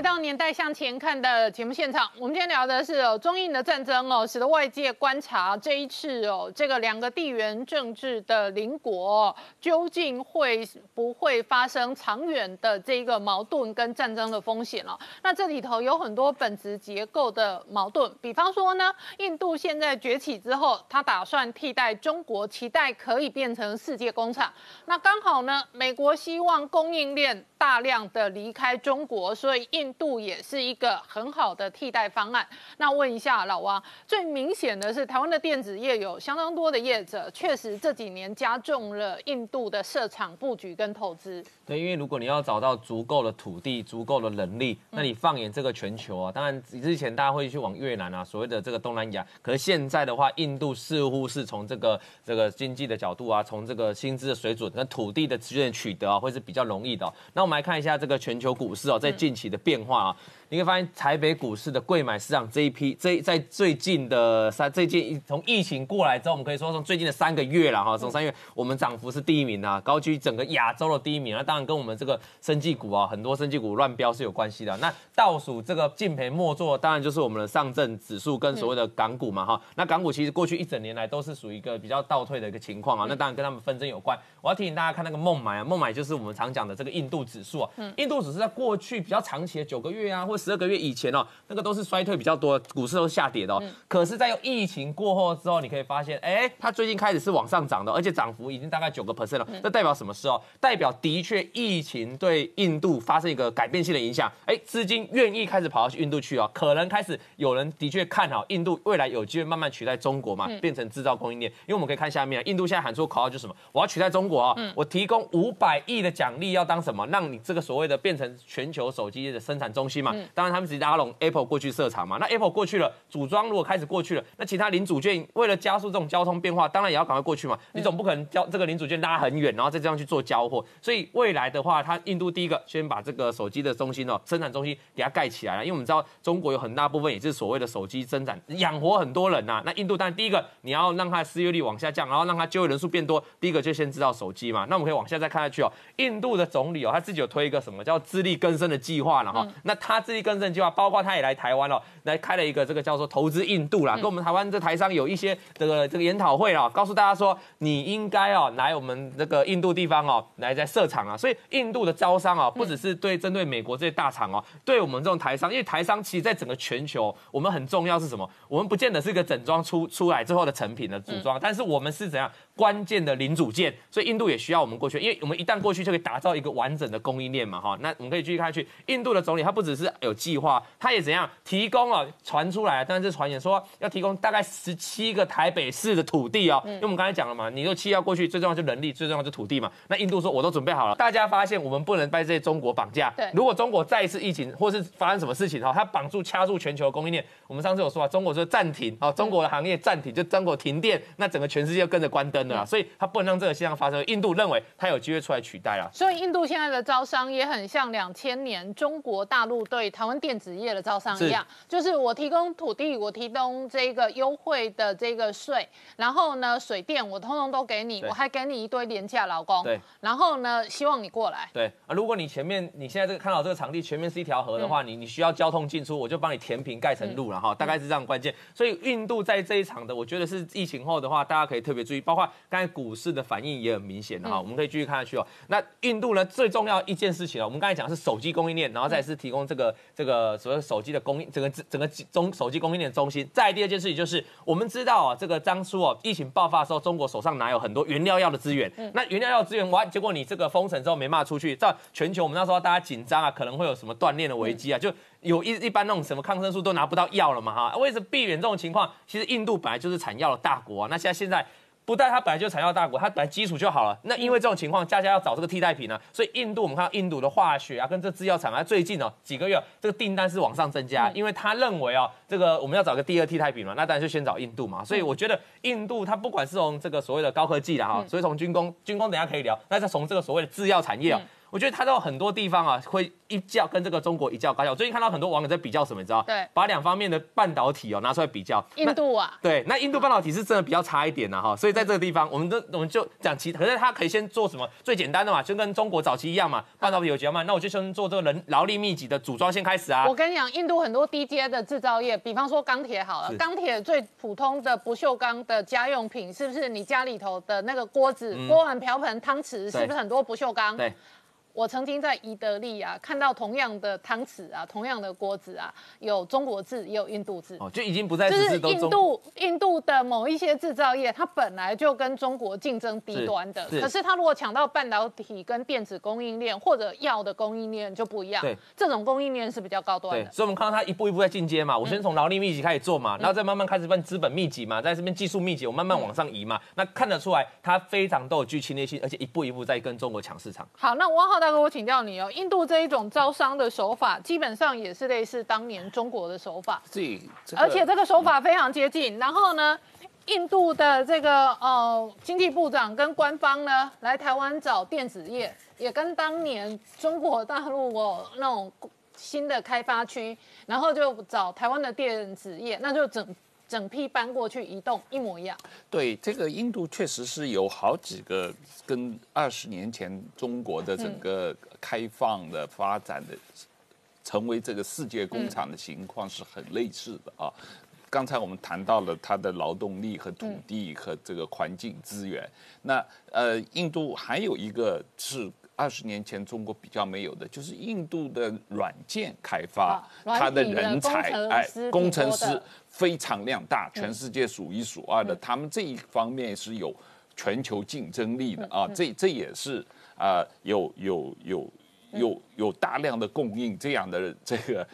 回到年代向前看的节目现场，我们今天聊的是哦中印的战争哦，使得外界观察这一次哦这个两个地缘政治的邻国究竟会不会发生长远的这个矛盾跟战争的风险了。那这里头有很多本质结构的矛盾，比方说呢，印度现在崛起之后，他打算替代中国，期待可以变成世界工厂。那刚好呢，美国希望供应链大量的离开中国，所以印。度也是一个很好的替代方案。那问一下老王，最明显的是台湾的电子业有相当多的业者，确实这几年加重了印度的设厂布局跟投资。对，因为如果你要找到足够的土地、足够的能力，那你放眼这个全球啊，当然之前大家会去往越南啊，所谓的这个东南亚，可是现在的话，印度似乎是从这个这个经济的角度啊，从这个薪资的水准跟土地的资源取得啊，会是比较容易的。那我们来看一下这个全球股市哦，在近期的变。变化啊。你会发现台北股市的贵买市场这一批，这在最近的三最近从疫情过来之后，我们可以说从最近的三个月了哈，从三月我们涨幅是第一名啊，高居整个亚洲的第一名那当然跟我们这个生技股啊，很多生技股乱飙是有关系的。那倒数这个敬陪末座，当然就是我们的上证指数跟所谓的港股嘛哈。那港股其实过去一整年来都是属于一个比较倒退的一个情况啊，那当然跟他们纷争有关。我要提醒大家看那个孟买啊，孟买就是我们常讲的这个印度指数啊，印度指数在过去比较长期的九个月啊，或十二个月以前哦，那个都是衰退比较多，股市都是下跌的哦。可是，在疫情过后之后，你可以发现，哎，它最近开始是往上涨的，而且涨幅已经大概九个 percent 了。这代表什么事哦？代表的确疫情对印度发生一个改变性的影响，哎，资金愿意开始跑到去印度去哦，可能开始有人的确看好印度未来有机会慢慢取代中国嘛，变成制造供应链。因为我们可以看下面，印度现在喊出口号就是什么？我要取代中国啊！我提供五百亿的奖励，要当什么？让你这个所谓的变成全球手机的生产中心嘛。当然，他们直接拉拢 Apple 过去设厂嘛。那 Apple 过去了，组装如果开始过去了，那其他零组件为了加速这种交通变化，当然也要赶快过去嘛。你总不可能交这个零组件拉很远，然后再这样去做交货。所以未来的话，它印度第一个先把这个手机的中心哦，生产中心给它盖起来了。因为我们知道中国有很大部分也是所谓的手机生产，养活很多人呐。那印度当然第一个你要让它的失业率往下降，然后让它就业人数变多，第一个就先知道手机嘛。那我们可以往下再看下去哦。印度的总理哦，他自己有推一个什么叫自力更生的计划了哈。那他自力更正计划，包括他也来台湾了，来开了一个这个叫做投资印度啦，跟我们台湾这台商有一些这个这个研讨会了，告诉大家说你应该哦来我们这个印度地方哦来在设厂啊。所以印度的招商啊，不只是对针对美国这些大厂哦，对我们这种台商，因为台商其实在整个全球，我们很重要是什么？我们不见得是一个整装出出来之后的成品的组装，但是我们是怎样关键的零组件，所以印度也需要我们过去，因为我们一旦过去就可以打造一个完整的供应链嘛，哈。那我们可以继续看下去，印度的总理他不只是有计划，他也怎样提供了传出来，但是传言说要提供大概十七个台北市的土地哦，因为我们刚才讲了嘛，你说七要过去，最重要就人力，最重要就土地嘛。那印度说我都准备好了，大家发现我们不能被这些中国绑架，对，如果中国再一次疫情或是发生什么事情哈，他绑住掐住全球供应链，我们上次有说啊，中国说暂停哦，中国的行业暂停，就中国停电，那整个全世界跟着关灯了，所以它不能让这个现象发生。印度认为它有机会出来取代了，所以印度现在的招商也很像两千年中国大陆对台湾电子业的招商一样，就是我提供土地，我提供这个优惠的这个税，然后呢水电我通通都给你，我还给你一堆廉价劳工，对，然后呢希望你过来，对。啊，如果你前面你现在这个看到这个场地前面是一条河的话，你你需要交通进出，我就帮你填平盖成路了哈，大概是这样关键。所以印度在这一场的，我觉得是疫情后的话，大家可以特别注意，包括刚才股市的反应也很明显的哈，我们可以继续看下去哦。那印度呢最重要一件事情啊，我们刚才讲是手机供应链，然后再是提供这个这个所谓手机的供应，整个整个中手机供应链中心。再第二件事情就是我们知道啊，这个当初哦疫情爆发的时候，中国手上哪有很多原料药的资源，那原料药资源完，结果你这个封城之后没卖出去，在全球我们那时候大家紧张啊，可能会有什么断链的危机啊，就有一一般那种什么抗生素都拿不到药了嘛哈，为了避免这种情况，其实印度本来就是产药的大国啊，那现在现在。不但它本来就产药大国，它本来基础就好了。那因为这种情况，家家要找这个替代品呢，所以印度我们看到印度的化学啊，跟这制药厂啊，最近哦几个月这个订单是往上增加，因为他认为哦，这个我们要找个第二替代品嘛，那当然就先找印度嘛。所以我觉得印度它不管是从这个所谓的高科技的哈，所以从军工，军工等下可以聊，那再从这个所谓的制药产业啊。我觉得它到很多地方啊，会一较跟这个中国一较高下。最近看到很多网友在比较什么，你知道？对，把两方面的半导体哦拿出来比较。印度啊，对，那印度半导体是真的比较差一点呐哈。所以在这个地方，我们都我们就讲其，可是它可以先做什么最简单的嘛，就跟中国早期一样嘛，半导体有比较慢，那我就先做这个人劳力密集的组装先开始啊。我跟你讲，印度很多低阶的制造业，比方说钢铁好了，钢铁最普通的不锈钢的家用品，是不是你家里头的那个锅子、锅碗瓢盆、汤匙，是不是很多不锈钢？对。我曾经在伊德利啊看到同样的汤匙啊，同样的锅子啊，有中国字也有印度字，哦，就已经不再是印度印度的某一些制造业，它本来就跟中国竞争低端的，可是它如果抢到半导体跟电子供应链或者药的供应链就不一样，对，这种供应链是比较高端的。所以我们看到它一步一步在进阶嘛，我先从劳力密集开始做嘛，然后再慢慢开始分资本密集嘛，在这边技术密集，我慢慢往上移嘛，那看得出来它非常都有具侵略性，而且一步一步在跟中国抢市场。好，那王浩大哥，我请教你哦。印度这一种招商的手法，基本上也是类似当年中国的手法，对，而且这个手法非常接近。然后呢，印度的这个呃经济部长跟官方呢来台湾找电子业，也跟当年中国大陆哦那种新的开发区，然后就找台湾的电子业，那就整整批搬过去移动，一模一样。对，这个印度确实是有好几个跟二十年前中国的整个开放的发展的，成为这个世界工厂的情况是很类似的啊。刚才我们谈到了它的劳动力和土地和这个环境资源，那呃，印度还有一个是。二十年前中国比较没有的，就是印度的软件开发，它的人才哎，工程师非常量大，全世界数一数二的。他们这一方面是有全球竞争力的啊，这这也是啊，有有有有有大量的供应这样的这个。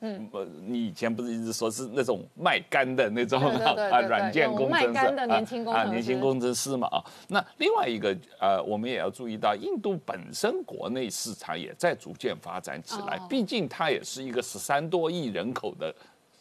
嗯，你以前不是一直说是那种卖干的那种啊，软件工程师啊，年轻工程师啊，年轻工程师嘛啊。那另外一个呃，我们也要注意到，印度本身国内市场也在逐渐发展起来。毕竟它也是一个十三多亿人口的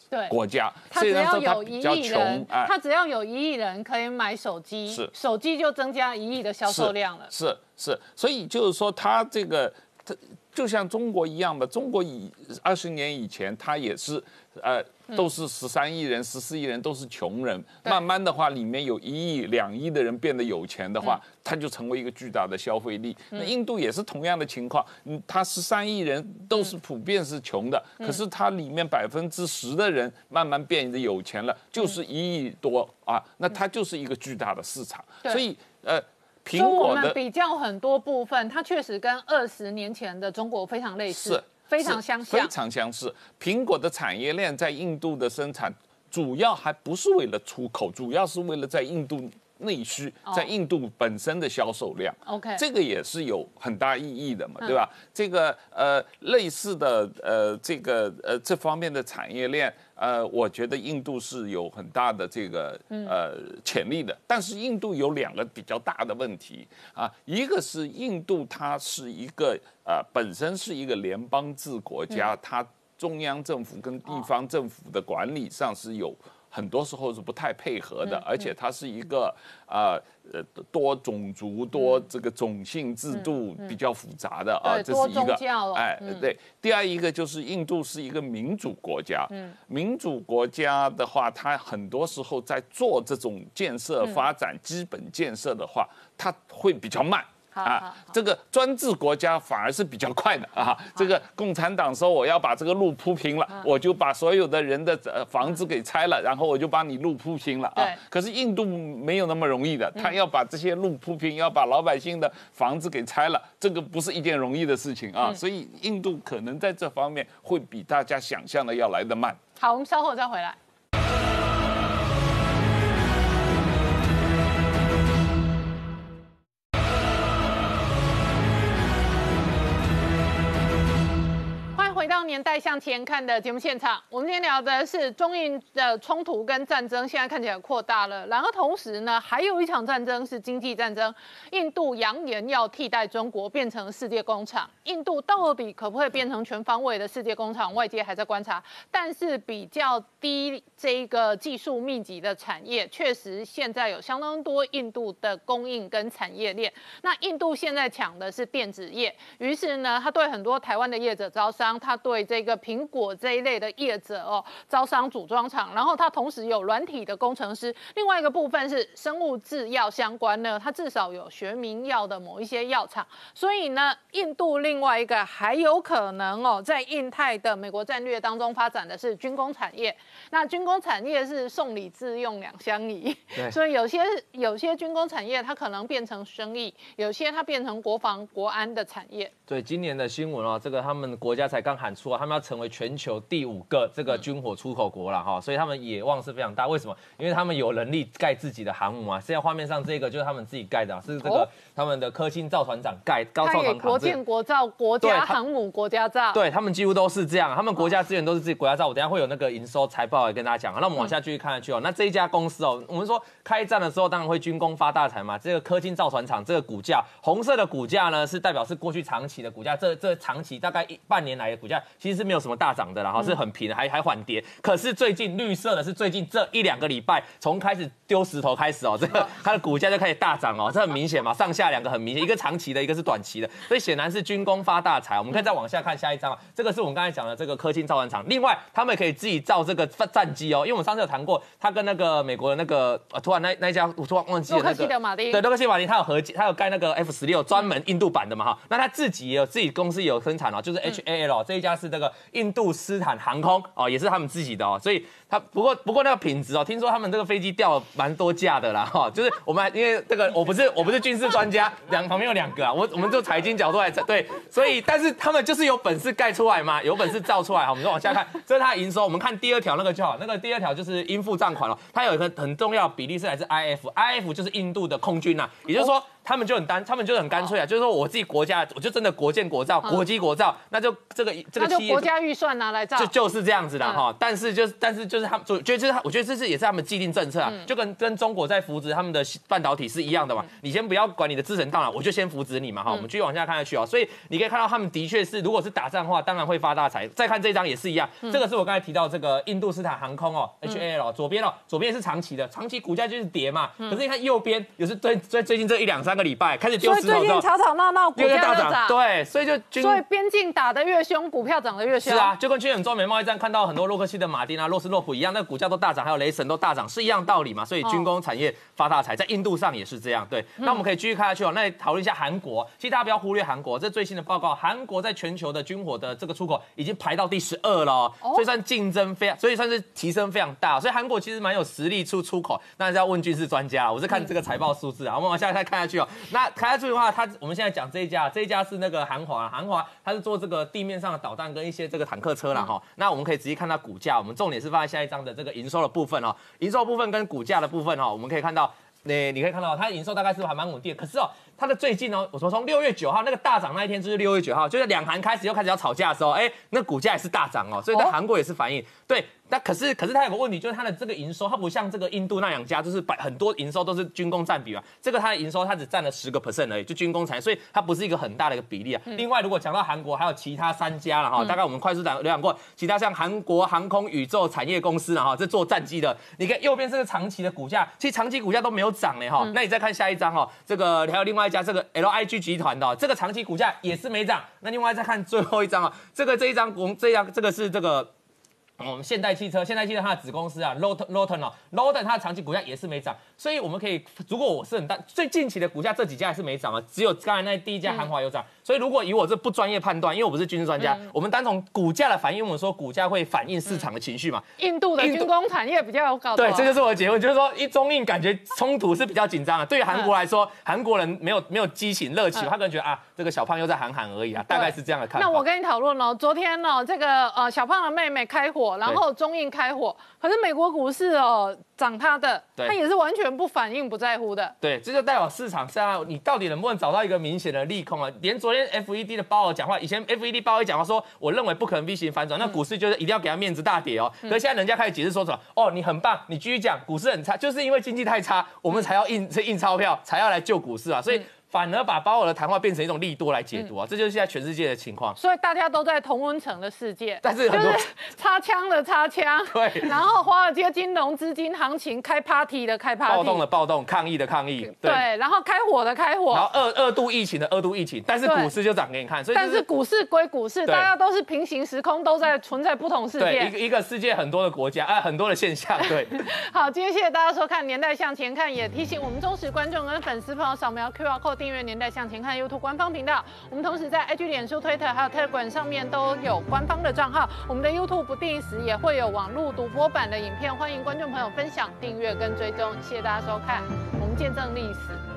对国家，它只要有一亿人，它只要有一亿人可以买手机，是手机就增加一亿的销售量了。是是，所以就是说，它这个它。就像中国一样的，中国以二十年以前，它也是，呃，都是十三亿人、十四亿人都是穷人。慢慢的话，里面有一亿、两亿的人变得有钱的话，它就成为一个巨大的消费力。那印度也是同样的情况，嗯，它十三亿人都是普遍是穷的，可是它里面百分之十的人慢慢变得有钱了，就是一亿多啊，那它就是一个巨大的市场。所以，呃。所以我们比较很多部分，它确实跟二十年前的中国非常类似，非常相似，非常相似。苹果的产业链在印度的生产，主要还不是为了出口，主要是为了在印度。内需在印度本身的销售量，OK，这个也是有很大意义的嘛，对吧？这个呃类似的呃这个呃这方面的产业链，呃，我觉得印度是有很大的这个呃潜力的。但是印度有两个比较大的问题啊，一个是印度它是一个呃本身是一个联邦制国家，它中央政府跟地方政府的管理上是有。很多时候是不太配合的，而且它是一个啊呃多种族多这个种姓制度比较复杂的啊，这是一个哎对。第二一个就是印度是一个民主国家，民主国家的话，它很多时候在做这种建设发展基本建设的话，它会比较慢。啊，这个专制国家反而是比较快的啊。这个共产党说我要把这个路铺平了，我就把所有的人的呃房子给拆了，然后我就把你路铺平了啊。可是印度没有那么容易的，他要把这些路铺平，要把老百姓的房子给拆了，这个不是一件容易的事情啊。所以印度可能在这方面会比大家想象的要来得慢。好，我们稍后再回来。年代向前看的节目现场，我们今天聊的是中印的冲突跟战争，现在看起来扩大了。然后同时呢，还有一场战争是经济战争，印度扬言要替代中国变成世界工厂。印度到底可不可以变成全方位的世界工厂？外界还在观察。但是比较低这个技术密集的产业，确实现在有相当多印度的供应跟产业链。那印度现在抢的是电子业，于是呢，他对很多台湾的业者招商，他对这个苹果这一类的业者哦，招商组装厂，然后它同时有软体的工程师。另外一个部分是生物制药相关呢，它至少有学名药的某一些药厂。所以呢，印度另外一个还有可能哦，在印太的美国战略当中发展的是军工产业。那军工产业是送礼自用两相宜，*laughs* 所以有些有些军工产业它可能变成生意，有些它变成国防国安的产业。对，今年的新闻哦，这个他们国家才刚喊出。他们要成为全球第五个这个军火出口国了哈，所以他们野望是非常大。为什么？因为他们有能力盖自己的航母啊。现在画面上这个就是他们自己盖的，是这个他们的科兴造船长盖高造船国建国造国家航母国家造，对他们几乎都是这样。他们国家资源都是自己国家造。我等下会有那个营收财报来跟大家讲。那我们往下继续看下去哦。那这一家公司哦，我们说开战的时候当然会军工发大财嘛。这个科金造船厂这个股价红色的股价呢，是代表是过去长期的股价。这这长期大概一半年来的股价其实是没有什么大涨的啦，然后是很平，还还缓跌。可是最近绿色的是最近这一两个礼拜，从开始丢石头开始哦，这个它的股价就开始大涨哦，这很明显嘛，上下两个很明显，一个长期的，一个是短期的，所以显然是军工发大财。我们可以再往下看下一张啊，这个是我们刚才讲的这个科金造船厂，另外他们也可以自己造这个战机哦，因为我们上次有谈过，他跟那个美国的那个呃，突然那那一家我突然忘记了那洛克希德马丁对，洛克希德马丁他有合他有盖那个 F 十六专门印度版的嘛哈，那他自己也有自己公司也有生产哦，就是 HAL 这一家是这个印度斯坦航空哦，也是他们自己的哦，所以他不过不过那个品质哦，听说他们这个飞机掉了蛮多架的啦哈，就是我们还因为这个我不是我不是军事专家，两旁边有两个啊，我我们就财经角度来对，所以但是他们就是有本事盖出来嘛，有本事造出来哈，我们就往下看，这是它的营收，我们看第二条那个就好，那个第二条就是应付账款了，它有一个很重要比例是来自 IF，IF 就是印度的空军呐、也就是说。他们就很单，他们就很干脆啊，就是说我自己国家，我就真的国建国造，国机国造，那就这个这个企业国家预算拿来造就。就是这样子的嗯哈，但是就是但是就是他们，我觉得这是他我觉得这是也是他们既定政策啊，嗯就跟跟中国在扶植他们的半导体是一样的嘛。你先不要管你的制程到哪，我就先扶植你嘛哈。我们继续往下看下去啊，所以你可以看到他们的确是，如果是打仗的话，当然会发大财。再看这张也是一样，这个是我刚才提到这个印度斯坦航空哦，HAL 左边哦，左边是长期的，长期股价就是跌嘛。可是你看右边也是最最最近这一两三个礼拜开始丢所以最近吵吵闹闹，股票大涨。对，所以就军所以边境打得越凶，股票涨得越凶。是啊，，就跟去年中美贸易战看到很多洛克希的马丁啊、洛斯洛普一样，那股价都大涨，还有雷神都大涨，是一样道理嘛。所以军工产业发大财，在印度上也是这样。对，那我们可以继续看下去哦。那讨论一下韩国，其实大家不要忽略韩国，这最新的报告，韩国在全球的军火的这个出口已经排到第十二了哦，所以算竞争非常，所以算是提升非常大。所以韩国其实蛮有实力出出口，那是要问军事专家。我是看这个财报数字啊，我们往下再看下去哦。那台下去的话，它我们现在讲这一家，这一家是那个韩华，韩华它是做这个地面上的导弹跟一些这个坦克车啦哈。那我们可以直接看到股价，我们重点是放在下一章的这个营收的部分哦，营收部分跟股价的部分哦，我们可以看到。那你可以看到，它营收大概是还蛮稳定的。可是哦，它的最近哦，我说从六月九号那个大涨那一天就是六月九号，就是两韩开始又开始要吵架的时候，哎，那股价也是大涨哦，所以在哦韩国也是反应。对，那可是可是它有个问题，就是它的这个营收，它不像这个印度那两家，就是百很多营收都是军工占比嘛。这个它的营收它只占了十个 percent 而已，就军工产业，所以它不是一个很大的一个比例啊。另外，如果讲到韩国，还有其他三家了哈，大概我们快速讲浏览过，其他像韩国航空宇宙产业公司了哈，这做战机的，你看右边这个长期的股价，其实长期股价都没有涨呢哈。那你再看下一张哈，这个还有另外一家这个 LIG 集团的哦，这个长期股价也是没涨。那另外再看最后一张啊，这个这一张我们这样这个是这个。我们现代汽车，现代汽车它的子公司啊，Loton Loton 哦，Loton 它的长期股价也是没涨，所以我们可以，如果我是很大，最近期的股价这几家还是没涨啊，只有刚才那第一家韩华有涨，所以如果以我这不专业判断，因为我不是军事专家，我们单从股价的反应，我们说股价会反映市场的情绪嘛，印度的军工产业比较有搞头。对，这就是我的结论，就是说一中印感觉冲突是比较紧张的。对于韩国来说，韩国人没有没有激情热情，嗯。他可能觉得啊，这个小胖又在喊喊而已啊，大概是这样的看法。那我跟你讨论哦，昨天哦，这个呃小胖的妹妹开火，然后中印开火，可是美国股市哦涨它的，它也是完全不反应、不在乎的。对，这就代表市场上你到底能不能找到一个明显的利空啊？连昨天 FED 的鲍尔讲话，以前 FED 鲍尔讲话说，我认为不可能 V 型反转，那股市就是一定要给他面子大跌哦。可是现在人家开始解释说什么？哦，你很棒，你继续讲，股市很差，就是因为经济太差，我们才要印这印钞票，才要来救股市啊。所以反而把鲍尔的谈话变成一种利多来解读啊，这就是现在全世界的情况。所以大家都在同温层的世界，但是很多就是擦枪的擦枪，*laughs* 对然后华尔街金融资金行情开 party 的开 party，暴动的暴动，抗议的抗议，对。对，然后开火的开火然后火，二二度疫情的二度疫情，但是股市就涨给你看，所以就但是股市归股市，大家都是平行时空，都在存在不同世界对一个。一个世界很多的国家啊，很多的现象，对。*laughs* 好，今天谢谢大家收看《年代向前看》，也提醒我们忠实观众跟粉丝朋友扫描 QR code 订阅《年代向前看》YouTube 官方频道。我们同时在 IG、脸书、Twitter 还有 Telegram 上面都有官方的账号。我们的 YouTube 不定时也会有网络独播版的影片，欢迎观众朋友分享、订阅跟追踪。谢谢大家收看，我们见证历史。